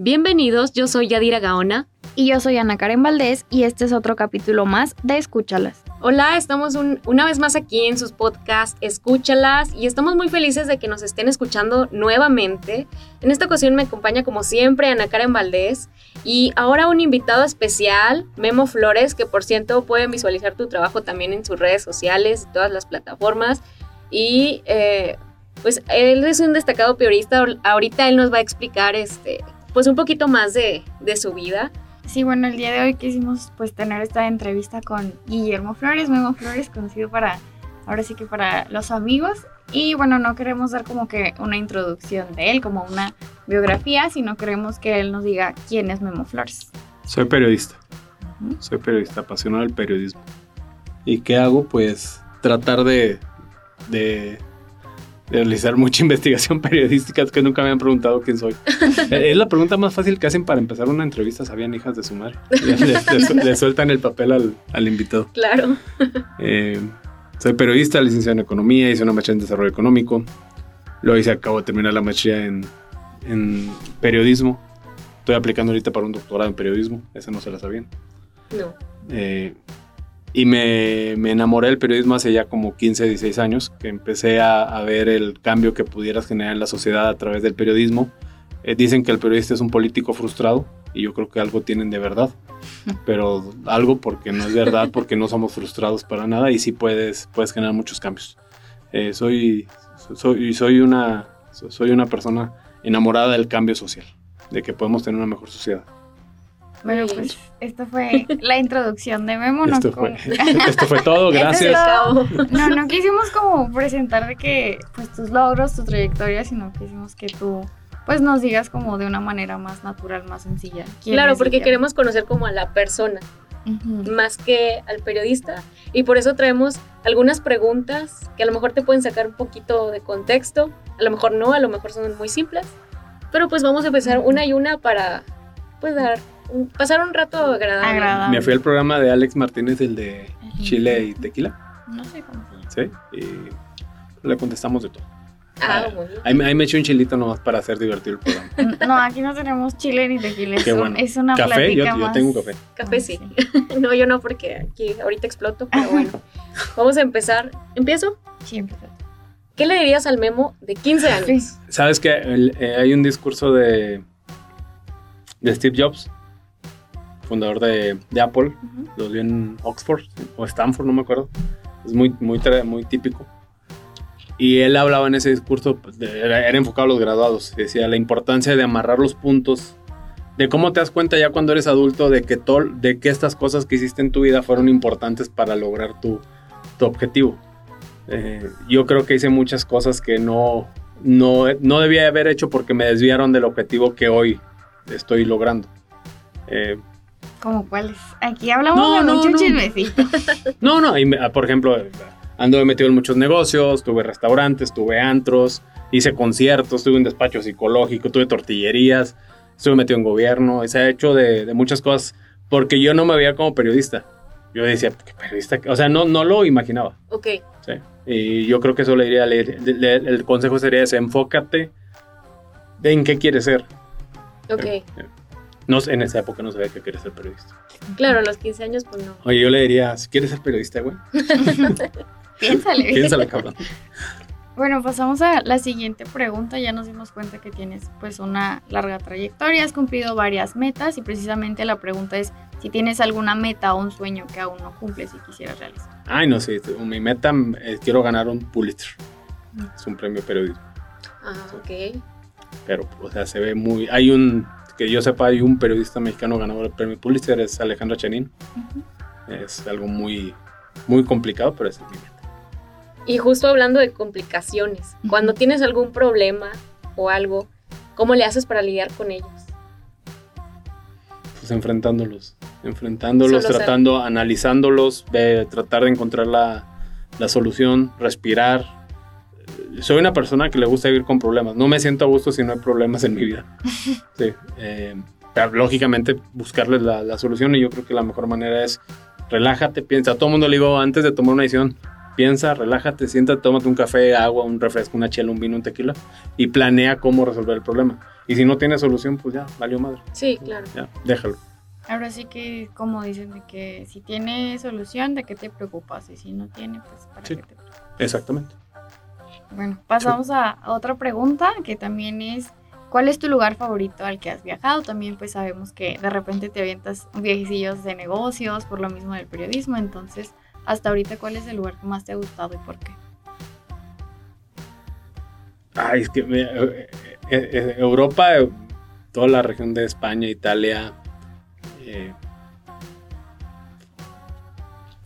Bienvenidos, yo soy Yadira Gaona. Y yo soy Ana Karen Valdés y este es otro capítulo más de Escúchalas. Hola, estamos un- una vez más aquí en sus podcasts Escúchalas y estamos muy felices de que nos estén escuchando nuevamente. En esta ocasión me acompaña como siempre Ana Karen Valdés y ahora un invitado especial, Memo Flores, que por cierto pueden visualizar tu trabajo también en sus redes sociales y todas las plataformas. Y eh, pues él es un destacado periodista, ahorita él nos va a explicar este, pues un poquito más de, de su vida. Sí, bueno, el día de hoy quisimos pues tener esta entrevista con Guillermo Flores, Memo Flores, conocido para, ahora sí que para los amigos. Y bueno, no queremos dar como que una introducción de él, como una biografía, sino queremos que él nos diga quién es Memo Flores. Soy periodista. Soy periodista, apasionado del periodismo. ¿Y qué hago? Pues tratar de, de, de realizar mucha investigación periodística. Es que nunca me han preguntado quién soy. es la pregunta más fácil que hacen para empezar una entrevista. Sabían hijas de su madre. Le, le- le sueltan el papel al, al invitado. Claro. Eh, soy periodista, licenciado en economía, hice una maestría en desarrollo económico. Luego hice, acabo de terminar la maestría en, en periodismo. Estoy aplicando ahorita para un doctorado en periodismo. Esa no se la sabían. No. Eh, y me, me enamoré del periodismo hace ya como 15, 16 años, que empecé a, a ver el cambio que pudieras generar en la sociedad a través del periodismo. Eh, dicen que el periodista es un político frustrado y yo creo que algo tienen de verdad, pero algo porque no es verdad, porque no somos frustrados para nada y sí puedes, puedes generar muchos cambios. Eh, soy, soy, soy, una, soy una persona enamorada del cambio social, de que podemos tener una mejor sociedad. Bueno, pues esto fue la introducción de Memo. ¿no? Esto fue, esto fue todo, Esto es gracias. todo. No, no quisimos como presentar de que pues tus logros, tu trayectoria, sino quisimos que tú pues nos digas como de una manera más natural, más sencilla. Claro, porque Guillermo. queremos conocer como a la persona, Ujú. más que al periodista. Y por eso traemos algunas preguntas que a lo mejor te pueden sacar un poquito de contexto, a lo mejor no, a lo mejor son muy simples. Pero pues vamos a empezar una y una para pues dar, pasar un rato agradable. Agradable. Me fui al programa de Alex Martínez, el de Chile y Tequila, No sé cómo. ¿sí? Y le contestamos de todo. Ah, muy bien. Ahí, ahí me eché un chilito nomás para hacer divertido el programa. No, aquí no tenemos chile ni tequila. Es, Qué un- bueno. es una Café, yo, plática yo más. tengo un café. Café sí. no, yo no, porque aquí ahorita exploto, pero bueno. Vamos a empezar. ¿Empiezo? Siempre. ¿Qué le dirías al memo de 15 años? ¿Sabes que hay un discurso de, de Steve Jobs, fundador de, de Apple? Lo dio en Oxford o Stanford, no me acuerdo. Es muy, muy, muy típico. Y él hablaba en ese discurso, pues, de- era, era enfocado a los graduados. Decía la importancia de amarrar los puntos, de cómo te das cuenta ya cuando eres adulto de que, todo, de que estas cosas que hiciste en tu vida fueron importantes para lograr tu, tu objetivo. Eh, yo creo que hice muchas cosas que no, no, no debía haber hecho porque me desviaron del objetivo que hoy estoy logrando. Eh, ¿Cómo cuáles? Aquí hablamos No, de no, mucho no. chismecito. no, no, y me- por ejemplo, ando metido en muchos negocios, tuve restaurantes, tuve antros, hice conciertos, tuve un despacho psicológico, tuve tortillerías, estuve metido en gobierno, y se ha hecho de, de muchas cosas porque yo no me veía como periodista. Yo decía, ¿qué periodista? O sea, no, no lo imaginaba. Ok. Sí. Y yo creo que eso le diría, le- le- el consejo sería ese, enfócate en qué quieres ser. Ok. No, sé, en esa época no sabía que quería ser periodista. Claro, a los 15 años, pues no. Oye, yo le diría, si quieres ser periodista, güey, Piénsale. piénsale, cabrón. Bueno, pasamos a la siguiente pregunta. Ya nos dimos cuenta que tienes pues una larga trayectoria, has cumplido varias metas y precisamente la pregunta es si tienes alguna meta o un sueño que aún no cumples y quisieras realizar. Ay, no sé, mi meta es quiero ganar un Pulitzer. Es un premio periodismo. Ah, ok. Pero, o sea, se ve muy... Hay un, que yo sepa, hay un periodista mexicano ganador del premio Pulitzer, es Alejandro Chanín. Es algo muy, muy complicado, pero es mi meta. Y justo hablando de complicaciones, cuando tienes algún problema o algo, ¿cómo le haces para lidiar con ellos? Pues enfrentándolos, enfrentándolos, tratando, analizándolos, tratar de encontrar la, solución, respirar. Soy una persona que le gusta vivir con problemas. No me siento a gusto si no hay problemas en mi vida. Sí, eh, lógicamente buscarles la, la, solución y yo creo que la mejor manera es relájate, piensa. A todo el mundo le digo antes de tomar una decisión, piensa, relájate, siéntate, tómate un café, agua, un refresco, una chela, un vino, un tequila y planea cómo resolver el problema. Y si no tiene solución, pues ya, valió madre. Sí, claro. Ya, déjalo. Ahora sí que, como dicen, de que si tiene solución, ¿de qué te preocupas? Y si no tiene, pues ¿para qué te preocupas? Exactamente. Bueno, pasamos a, otra pregunta que también es, ¿cuál es tu lugar favorito al que has viajado? También pues sabemos que de repente te avientas viajecillos de negocios por lo mismo del periodismo, entonces hasta ahorita, ¿cuál es el lugar que más te ha gustado y por qué? Ay, es que eh, eh, eh, Europa, toda la región de España, Italia,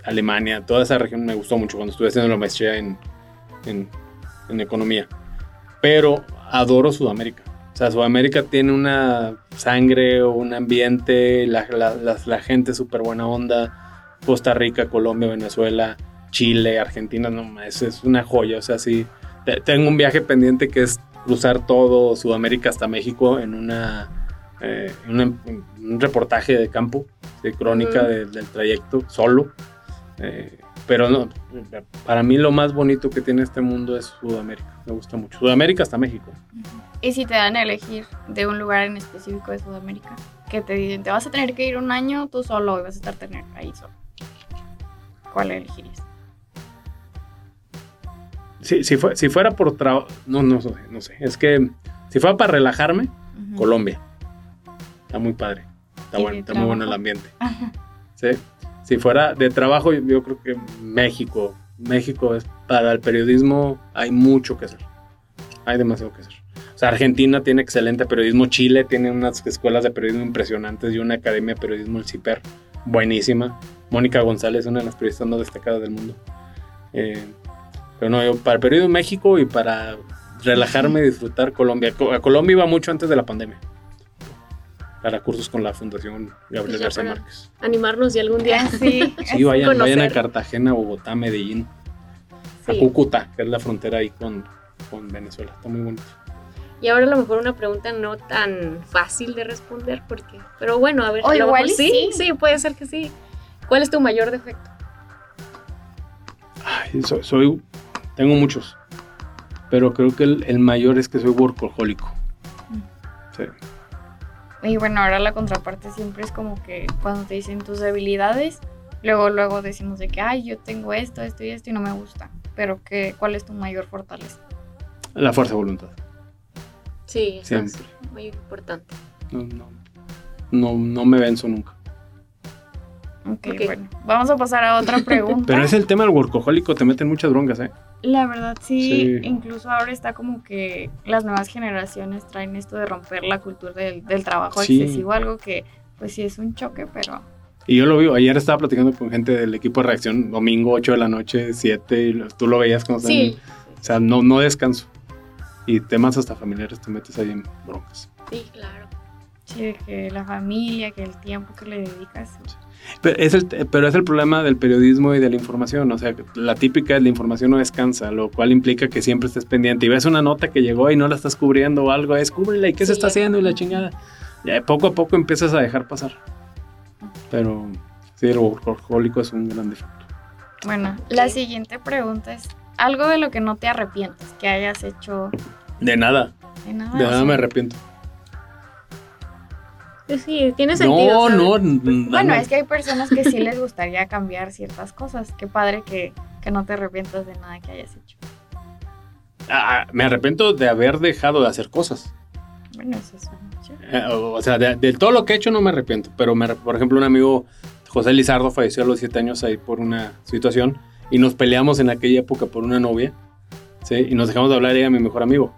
Alemania, toda esa región me gustó mucho cuando estuve haciendo la maestría en, en, economía. Pero adoro Sudamérica. O sea, Sudamérica tiene una sangre, un ambiente, la, la, la gente súper buena onda Costa Rica, Colombia, Venezuela, Chile, Argentina, no, es, es una joya. O sea, sí, tengo un viaje pendiente que es cruzar todo Sudamérica hasta México en una, eh, un reportaje de campo, de crónica del trayecto, solo. Eh, pero no, para mí lo más bonito que tiene este mundo es Sudamérica. Me gusta mucho. Sudamérica hasta México. ¿Y si te dan a elegir de un lugar en específico de Sudamérica? Que te dicen, te vas a tener que ir un año tú solo y vas a estar tener ahí solo. ¿cuál elegirías? Si, si, si fuera por trabajo, no, no, no sé, es que si fuera para relajarme, Colombia. Está muy padre, está bueno, está muy bueno el ambiente. ¿Sí? Si fuera de trabajo, yo creo que México, México es para el periodismo hay mucho que hacer. Hay demasiado que hacer. O sea, Argentina tiene excelente periodismo, Chile tiene unas escuelas de periodismo impresionantes y una academia de periodismo, el CIPER, buenísima. Mónica González, una de las periodistas más destacadas del mundo. Eh, pero no, para el periodismo México y para relajarme y disfrutar Colombia. A Colombia iba mucho antes de la pandemia. Para cursos con la Fundación Gabriel García Márquez. Animarnos y algún día sí. Sí, vayan, vayan a Cartagena, Bogotá, Medellín. A Cúcuta, que es la frontera ahí con, con Venezuela. Está muy bonito. Y ahora a lo mejor una pregunta no tan fácil de responder, porque, pero bueno, a ver, o igual sí, sí, puede ser que sí. ¿Cuál es tu mayor defecto? Ay, soy, tengo muchos, pero creo que el, mayor es que soy workahólico. Mm. Sí. Y bueno, ahora la contraparte siempre es como que cuando te dicen tus debilidades, luego luego decimos de que, ay, yo tengo esto, esto y esto y no me gusta. Pero que, ¿cuál es tu mayor fortaleza? La fuerza de voluntad. Sí, siempre. Es muy importante. No, no, no, no me venzo nunca. Okay, bueno. Vamos a pasar a otra pregunta. Pero es el tema del workahólico, te meten muchas broncas, ¿eh? La verdad sí, incluso ahora está como que las nuevas generaciones traen esto de romper la cultura del, trabajo excesivo, algo que pues sí es un choque, pero... Y yo lo vi, ayer estaba platicando con gente del equipo de reacción, domingo 8 de la noche, 7, y tú lo veías como... Sí. O sea, no, no descanso. Y temas hasta familiares te metes ahí en broncas. Sí, claro. Sí, que la familia, que el tiempo que le dedicas. Pero es, el, pero es el problema del periodismo y de la información. O sea, la típica es la información no descansa, lo cual implica que siempre estés pendiente. Y ves una nota que llegó y no la estás cubriendo o algo, es cúbrela y qué se está haciendo y la chingada. Ya poco a poco empiezas a dejar pasar. Pero sí, el workahólico es un gran defecto. Bueno, la siguiente pregunta es: ¿algo de lo que no te arrepientes que hayas hecho? De nada. De nada. De nada me arrepiento. Sí, tiene sentido. No, no, Bueno, es que hay personas que sí les gustaría cambiar ciertas cosas. Qué padre que, no te arrepientas de nada que hayas hecho. Ah, me arrepiento de haber dejado de hacer cosas. Bueno, eso es mucho. Eh, o o sea, de, de todo lo que he hecho no me arrepiento. Pero, me, por ejemplo, un amigo, José Lizardo, falleció a los siete años ahí por una situación. Y nos peleamos en aquella época por una novia. ¿sí? Y nos dejamos de hablar, ella mi mejor amigo.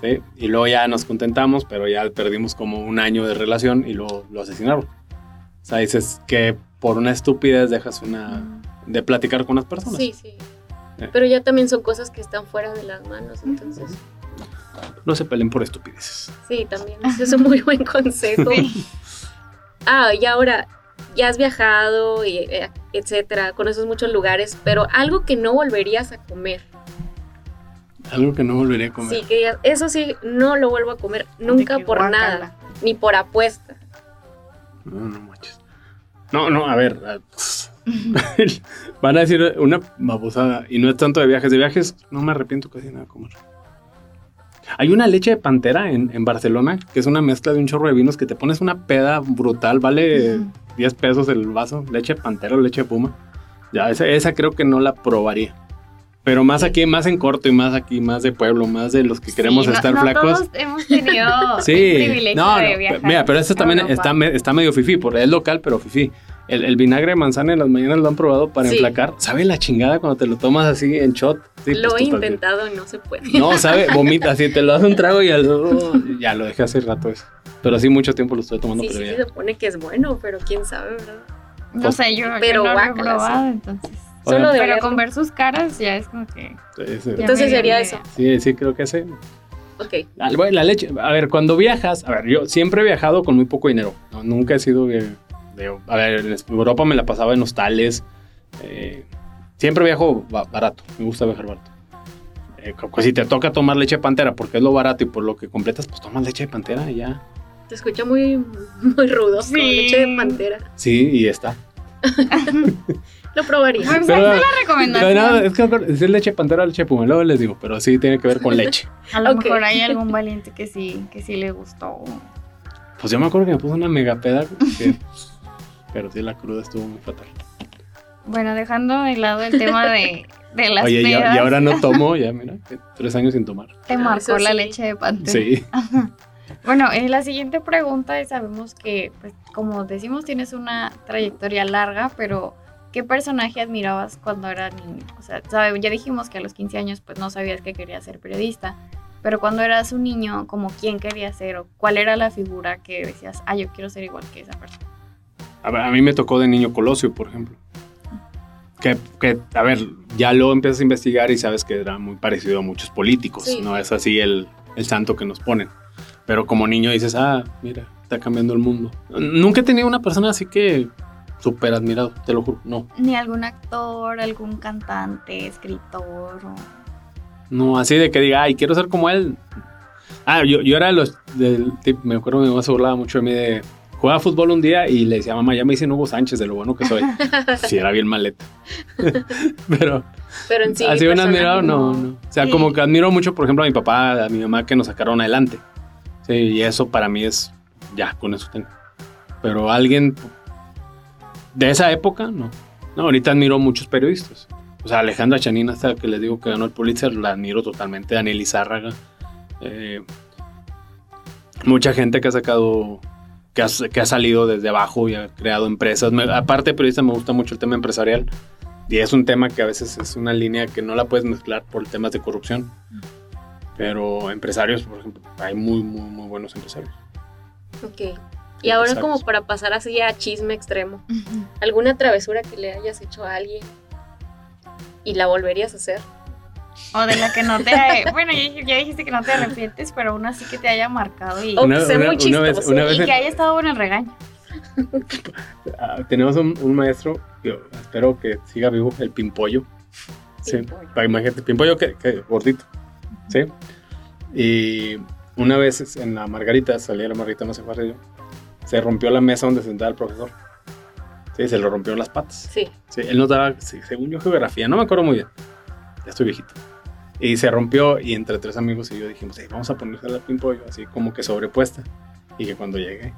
¿Sí? Y luego ya nos contentamos, pero ya perdimos como un año de relación y lo, lo asesinaron. O sea, dices que por una estupidez dejas una... de platicar con las personas. Sí, sí. Eh. Pero ya también son cosas que están fuera de las manos, entonces. No se peleen por estupideces. Sí, también. Ese es un muy buen consejo. Ah, y ahora, ya has viajado, y, eh, etcétera, conoces muchos lugares, pero algo que no volverías a comer. Algo que no volveré a comer. Sí, que digas, eso sí, no lo vuelvo a comer nunca por guácala. nada, ni por apuesta. No, no manches. No, no, a ver. a- Van a decir una babosada. Y no es tanto de viajes. De viajes no me arrepiento casi nada de comer. Hay una leche de pantera en, en Barcelona que es una mezcla de un chorro de vinos que te pones una peda brutal. Vale 10 pesos el vaso. Leche de pantera o leche de puma. Ya, esa, esa creo que no la probaría. Pero más aquí, más en corto y más aquí, más de pueblo, más de los que queremos Sí, estar no flacos. Todos hemos tenido Sí, el privilegio no, de no, viajar. mira, pero este a también está, está medio fifí, porque es local, pero fifí. El, el vinagre de manzana en las mañanas lo han probado para Sí. enflacar. ¿Sabe la chingada cuando te lo tomas así en shot? Sí, lo pues, he intentado y no se puede. No, sabe, vomita así, te lo hace un trago y al, ya lo dejé hace rato eso. Pero sí, mucho tiempo lo estoy tomando, sí, pero sí, se supone que es bueno, pero quién sabe, ¿verdad? No sé, yo, yo Pero no lo he probado, entonces. Solo de Pero con ver sus caras ya es como que. Sí, sí. Entonces sería eso. Sí, sí, creo que sí. Ok. Ah, bueno, La leche, a ver, cuando viajas, a ver, yo siempre he viajado con muy poco dinero. ¿no? Nunca he sido de, de- A ver, en Europa me la pasaba en hostales. eh, siempre viajo ba- barato. Me gusta viajar barato. Eh, pues si te toca tomar leche de pantera porque es lo barato y por lo que completas, pues tomas leche de pantera y ya. Te escucha muy, muy rudo, Sí. como leche de pantera. Sí, y está. Lo probaría. Pues Pero- está la No, recomendación. no, es que me acuerdo, es leche de pantera o leche de puma, luego les digo, pero sí tiene que ver con leche. A lo Ok. mejor hay algún valiente que sí, que sí le gustó. Pues yo me acuerdo que me puse una mega peda, que- pero sí la cruda estuvo muy fatal. Bueno, dejando de lado el tema de, de las Oye, pedas, y ahora no tomo, ya mira, tres años sin tomar. te marcó Eso la sí. leche de pantera. Sí. Bueno, eh, la siguiente pregunta es, sabemos que, pues, como decimos, tienes una trayectoria larga, pero ¿qué personaje admirabas cuando era niño? O sea, sabe- ya dijimos que a los 15 años, pues, no sabías que querías ser periodista, pero cuando eras un niño, como quién querías ser o cuál era la figura que decías, ah, yo quiero ser igual que esa persona. A, ver, a mí me tocó de niño Colosio, por ejemplo. Que, que, a ver, ya lo empiezas a investigar y sabes que era muy parecido a muchos políticos. Sí. No es así el, el santo que nos ponen. Pero como niño dices, ah, mira, está cambiando el mundo. Nunca he tenido una persona así que súper admirado, te lo juro. No, Ni algún actor, algún cantante, escritor o... no, así de que diga, ay, quiero ser como él. Ah, yo, yo era de los, del tip- me acuerdo mi mamá se burlaba mucho de mí de, jugaba fútbol un día y le decía, mamá, ya me dicen Hugo Sánchez de lo bueno que soy. sí, era bien maleta. Pero Pero en sí. así un admirado, no, no. O sea, Sí. como que admiro mucho, por ejemplo, a mi papá, a mi mamá que nos sacaron adelante. Sí, y eso para mí es, ya, con eso tengo. Pero alguien de esa época, no. No, ahorita admiro muchos periodistas. O sea, Alejandra Chanina, hasta que les digo que ganó el Pulitzer, la admiro totalmente. Daniel Izárraga. eh, mucha gente que ha sacado, que ha, que ha salido desde abajo y ha creado empresas. Me- aparte de periodista, me gusta mucho el tema empresarial. Y es un tema que a veces es una línea que no la puedes mezclar por temas de corrupción. Pero empresarios, por ejemplo, hay muy, muy, muy buenos empresarios. Ok. Y ahora Exacto. como para pasar así a chisme extremo, ¿alguna travesura que le hayas hecho a alguien y la volverías a hacer? O de la que no te... bueno, ya, ya dijiste que no te arrepientes, pero aún así que te haya marcado y, O Una- una- muy una vez- chistoso. una y vez en- que haya estado bueno el regaño. Ah, tenemos un, un maestro, yo espero que siga vivo, el Pimpollo. Sí, Pimpollo. para imagínate, Pimpollo que, que gordito. Sí. Y una vez en la Margarita, salía la Margarita, no sé fue yo, se rompió la mesa donde sentaba el profesor. Sí, se lo rompió las patas. Sí. Sí, él nos daba, sí, según yo, geografía, no me acuerdo muy bien. Ya estoy viejito. Y se rompió y entre tres amigos y yo dijimos, "Ey, vamos a ponerse la Pimpollo, así como que sobrepuesta. Y que cuando llegue,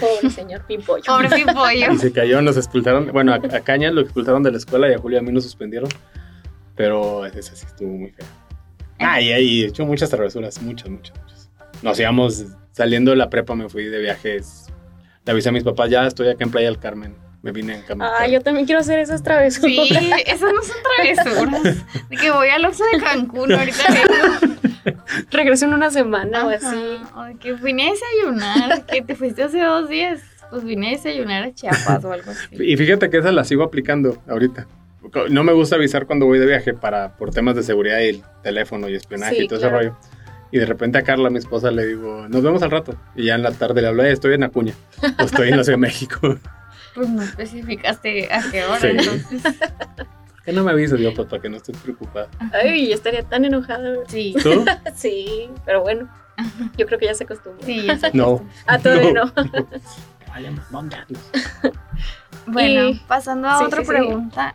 Pobre señor Pimpollo. Pobre Pimpollo. Y se cayó, nos expulsaron. Bueno, a, a Caña lo expulsaron de la escuela y a Julio a mí nos suspendieron. Pero esa sí estuvo muy fea. Ah, y ahí he hecho muchas travesuras, muchas, muchas, muchas. Nos íbamos saliendo de la prepa, me fui de viajes. Le avisé a mis papás, ya estoy acá en Playa del Carmen. Me vine en cama. Ah, yo también quiero hacer esas travesuras. Sí, esas no son travesuras. De que voy al Oxxo de Cancún, ahorita vengo. Regreso en una semana o así. Que vine a desayunar, que te fuiste hace dos días. Pues vine a desayunar a Chiapas o algo así. Y fíjate que esa la sigo aplicando ahorita. No me gusta avisar cuando voy de viaje para, por temas de seguridad y el teléfono y espionaje Sí, y todo claro. ese rollo. Y de repente a Carla, mi esposa, le digo, nos vemos al rato. Y ya en la tarde le hablo, "Eh, estoy en Acuña. O estoy en la Ciudad de México. Pues no especificaste a qué hora, Sí. entonces. ¿Qué no me avisas yo, para que no estés preocupada? Ay, yo estaría tan enojada. Sí, ¿Tú? Sí, pero bueno. Yo creo que ya se acostumbra. sí, ya sé. No. Ah, todavía no. ¿dónde andas? Bueno, Y- pasando a sí, otra sí, sí. pregunta,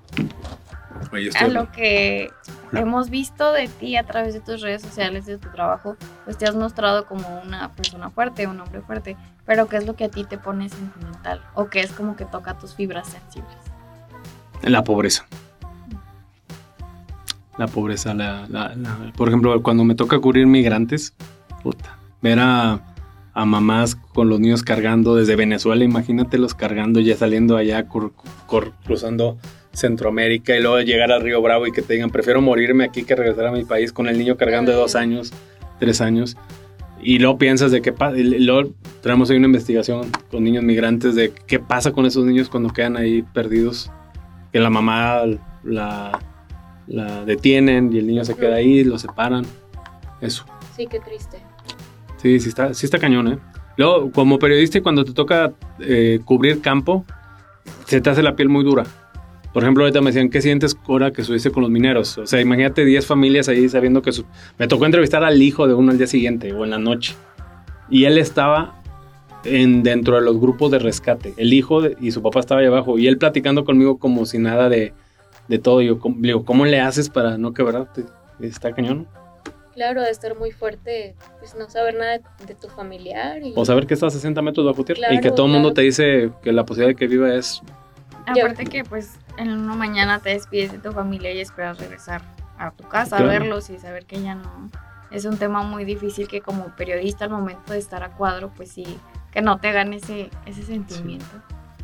Oye, a lo que hemos visto de ti a través de tus redes sociales, de tu trabajo, pues te has mostrado como una persona fuerte, un hombre fuerte, pero ¿qué es lo que a ti te pone sentimental? ¿O qué es como que toca tus fibras sensibles? La pobreza. La pobreza, la, la- la- por ejemplo, cuando me toca cubrir migrantes, puta, ver a, a mamás con los niños cargando desde Venezuela, imagínatelos cargando ya saliendo allá, cur- cur- cruzando Centroamérica y luego llegar al Río Bravo y que te digan, prefiero morirme aquí que regresar a mi país con el niño cargando de dos años, tres años. Y luego piensas de qué pasa, y luego traemos ahí una investigación con niños migrantes de qué pasa con esos niños cuando quedan ahí perdidos que la mamá la, la detienen y el niño se queda ahí, lo separan. Eso. Sí, qué triste. Sí, sí está, sí está cañón, ¿eh? Luego, como periodista, cuando te toca eh, cubrir campo, se te hace la piel muy dura. Por ejemplo, ahorita me decían, ¿qué sientes ahora que estuviste con los mineros? O sea, imagínate 10 familias ahí sabiendo que su... Me tocó entrevistar al hijo de uno al día siguiente o en la noche. Y él estaba en, dentro de los grupos de rescate. El hijo de- y su papá estaba ahí abajo. Y él platicando conmigo como si nada de, de todo. Y yo, ¿cómo, le digo, ¿cómo le haces para no quebrarte? Está cañón. Claro, de estar muy fuerte, pues no saber nada de, de tu familiar. Y... O saber que estás a 60 metros bajo tierra. y que Claro, todo el mundo claro. te dice que la posibilidad de que viva es... Aparte que pues en una mañana te despides de tu familia y esperas regresar a tu casa Claro. a verlos y saber que ya no. Es un tema muy difícil que como periodista al momento de estar a cuadro, pues sí, que no te hagan ese, ese sentimiento.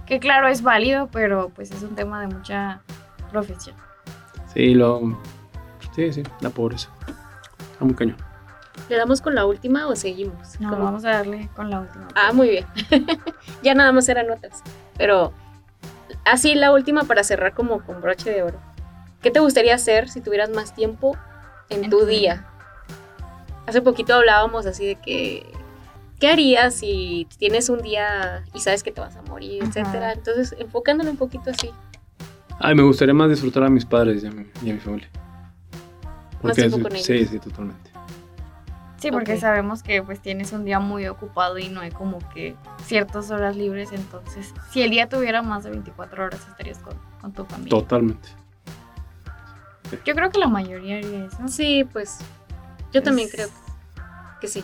Que claro, es válido, pero pues es un tema de mucha profesión. Sí, lo... Sí, sí, la pobreza. Está muy cañón. ¿Le damos con la última o seguimos? No, Como- vamos a darle con la última. Ah, muy bien. ya nada más eran otras. Pero así la última para cerrar como con broche de oro. ¿Qué te gustaría hacer si tuvieras más tiempo en, En tu día? Hace poquito hablábamos así de que ¿qué harías si tienes un día y sabes que te vas a morir, Ajá. etcétera? Entonces, enfocándolo un poquito así. Ay, me gustaría más disfrutar a mis padres y a mi, y a mi familia. tiempo sí, con sí, ellos. sí, totalmente. Sí, porque sabemos que pues tienes un día muy ocupado y no hay como que ciertas horas libres, entonces si el día tuviera más de 24 horas estarías con, con tu familia. Totalmente. Yo creo que la mayoría haría eso. Sí, pues yo también creo que sí.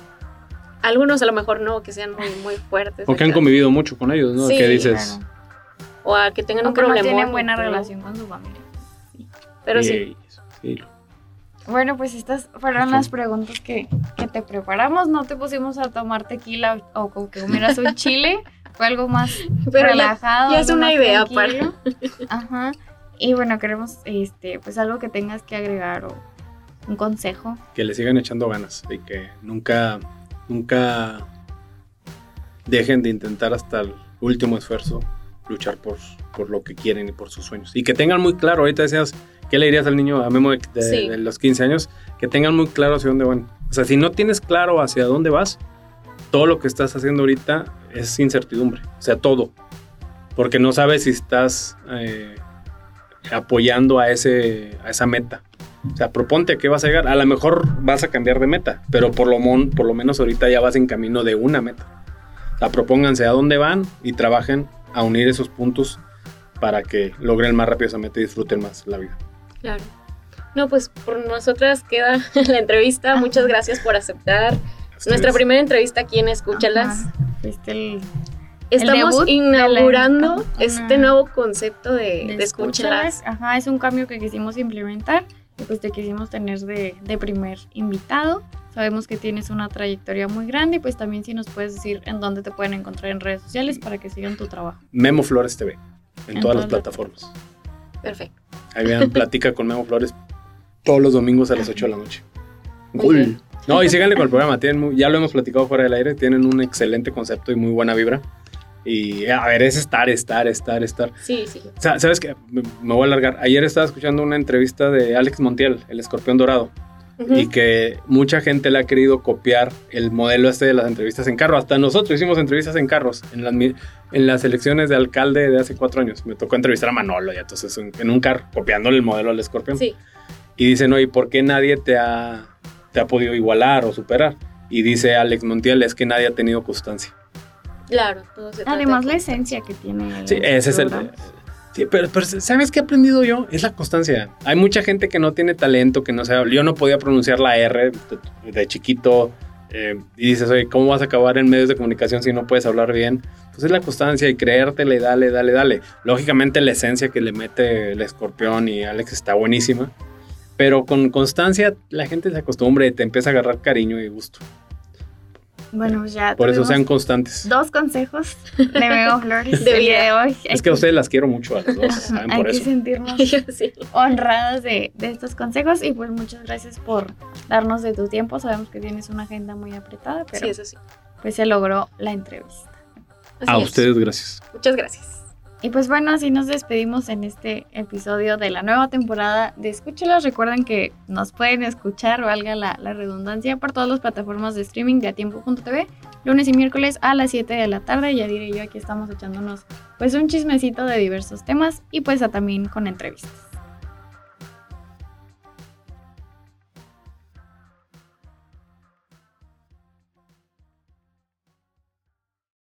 Algunos a lo mejor no, que sean muy, muy fuertes. O que han convivido mucho con ellos, ¿no? Sí, que dices... Claro. O a que tengan un Aunque no problema. tienen buena relación con su familia. Pero sí. "Ey, sí, lo- Bueno, pues estas fueron las preguntas que, que te preparamos. No te pusimos a tomar tequila o, o con que comieras un chile. Fue algo más Pero relajado. ya es una idea tranquilo. Ajá. Y bueno, queremos, este, pues algo que tengas que agregar o un consejo. que le sigan echando ganas y que nunca, nunca dejen de intentar hasta el último esfuerzo luchar por, por lo que quieren y por sus sueños. Y que tengan muy claro, ahorita decías, ¿qué le dirías al niño a Memo de, de- Sí. de los 15 años? Que tengan muy claro hacia dónde van. O sea, si no tienes claro hacia dónde vas, todo lo que estás haciendo ahorita es incertidumbre. O sea, todo. Porque no sabes si estás eh, apoyando a, ese, a esa meta. O sea, proponte a qué vas a llegar. A lo mejor vas a cambiar de meta, pero por lo, mon- por lo menos ahorita ya vas en camino de una meta. O sea, propónganse a dónde van y trabajen a unir esos puntos para que logren más rápido esa meta y disfruten más la vida. Claro. No, pues por nosotras queda la entrevista. Muchas gracias por aceptar nuestra primera entrevista aquí en Escúchalas. El Estamos debut de la- inaugurando este nuevo concepto de, de de Escúchalas. escúchalas. Ajá, es un cambio que quisimos implementar. Y pues te quisimos tener de, de primer invitado. Sabemos que tienes una trayectoria muy grande y pues también si nos puedes decir en dónde te pueden encontrar en redes sociales para que sigan tu trabajo. Memo Flores TV, en, En todas las todas las- plataformas. Perfecto. Ahí vean, platica con Memo Flores todos los domingos a las 8 de la noche. Cool. No, y síganle con el programa. Tienen muy- ya lo hemos platicado fuera del aire. Tienen un excelente concepto y muy buena vibra. Y a ver, es estar, estar, estar, estar. Sí, sí. Sa- ¿Sabes qué? Me me voy a alargar. Ayer estaba escuchando una entrevista de Alex Montiel, el escorpión dorado, Ujú. y que mucha gente le ha querido copiar el modelo este de las entrevistas en carro. Hasta nosotros hicimos entrevistas en carros en las, en las elecciones de alcalde de hace cuatro años. Me tocó entrevistar a Manolo y entonces en, en un carro, copiándole el modelo al escorpión. Sí. Y dice, no, ¿y por qué nadie te ha, te ha podido igualar o superar? Y dice Alex Montiel, es que nadie ha tenido constancia. Claro. todo se Además, de- la esencia que tiene. Sí, ese es el... Sí, pero, pero ¿sabes qué he aprendido yo? Es la constancia. Hay mucha gente que no tiene talento, que no sabe... Yo no podía pronunciar la R de, chiquito. eh, y dices, oye, ¿cómo vas a acabar en medios de comunicación si no puedes hablar bien? Pues es la constancia y creértele, dale, dale, dale. Lógicamente la esencia que le mete el escorpión y Alex está buenísima. Pero con constancia la gente se acostumbra y te empieza a agarrar cariño y gusto. Bueno, pues ya. Por eso sean constantes. Dos consejos de Memo Flores De del día vida. de hoy. Es que a ustedes las quiero mucho a las dos, ¿saben? Hay Por que eso. sentirnos sí. honradas de, de estos consejos y pues muchas gracias por darnos de tu tiempo. Sabemos que tienes una agenda muy apretada, pero Sí, eso sí. pues se logró la entrevista. Así A es. ustedes, gracias. Muchas gracias. Y pues bueno, así nos despedimos en este episodio de la nueva temporada de Escúchelas. Recuerden que nos pueden escuchar, valga la, redundancia, por todas las plataformas de streaming de atiempo.tv, lunes y miércoles a las 7 de la tarde. Ya diré yo, aquí estamos echándonos pues un chismecito de diversos temas y pues también con entrevistas.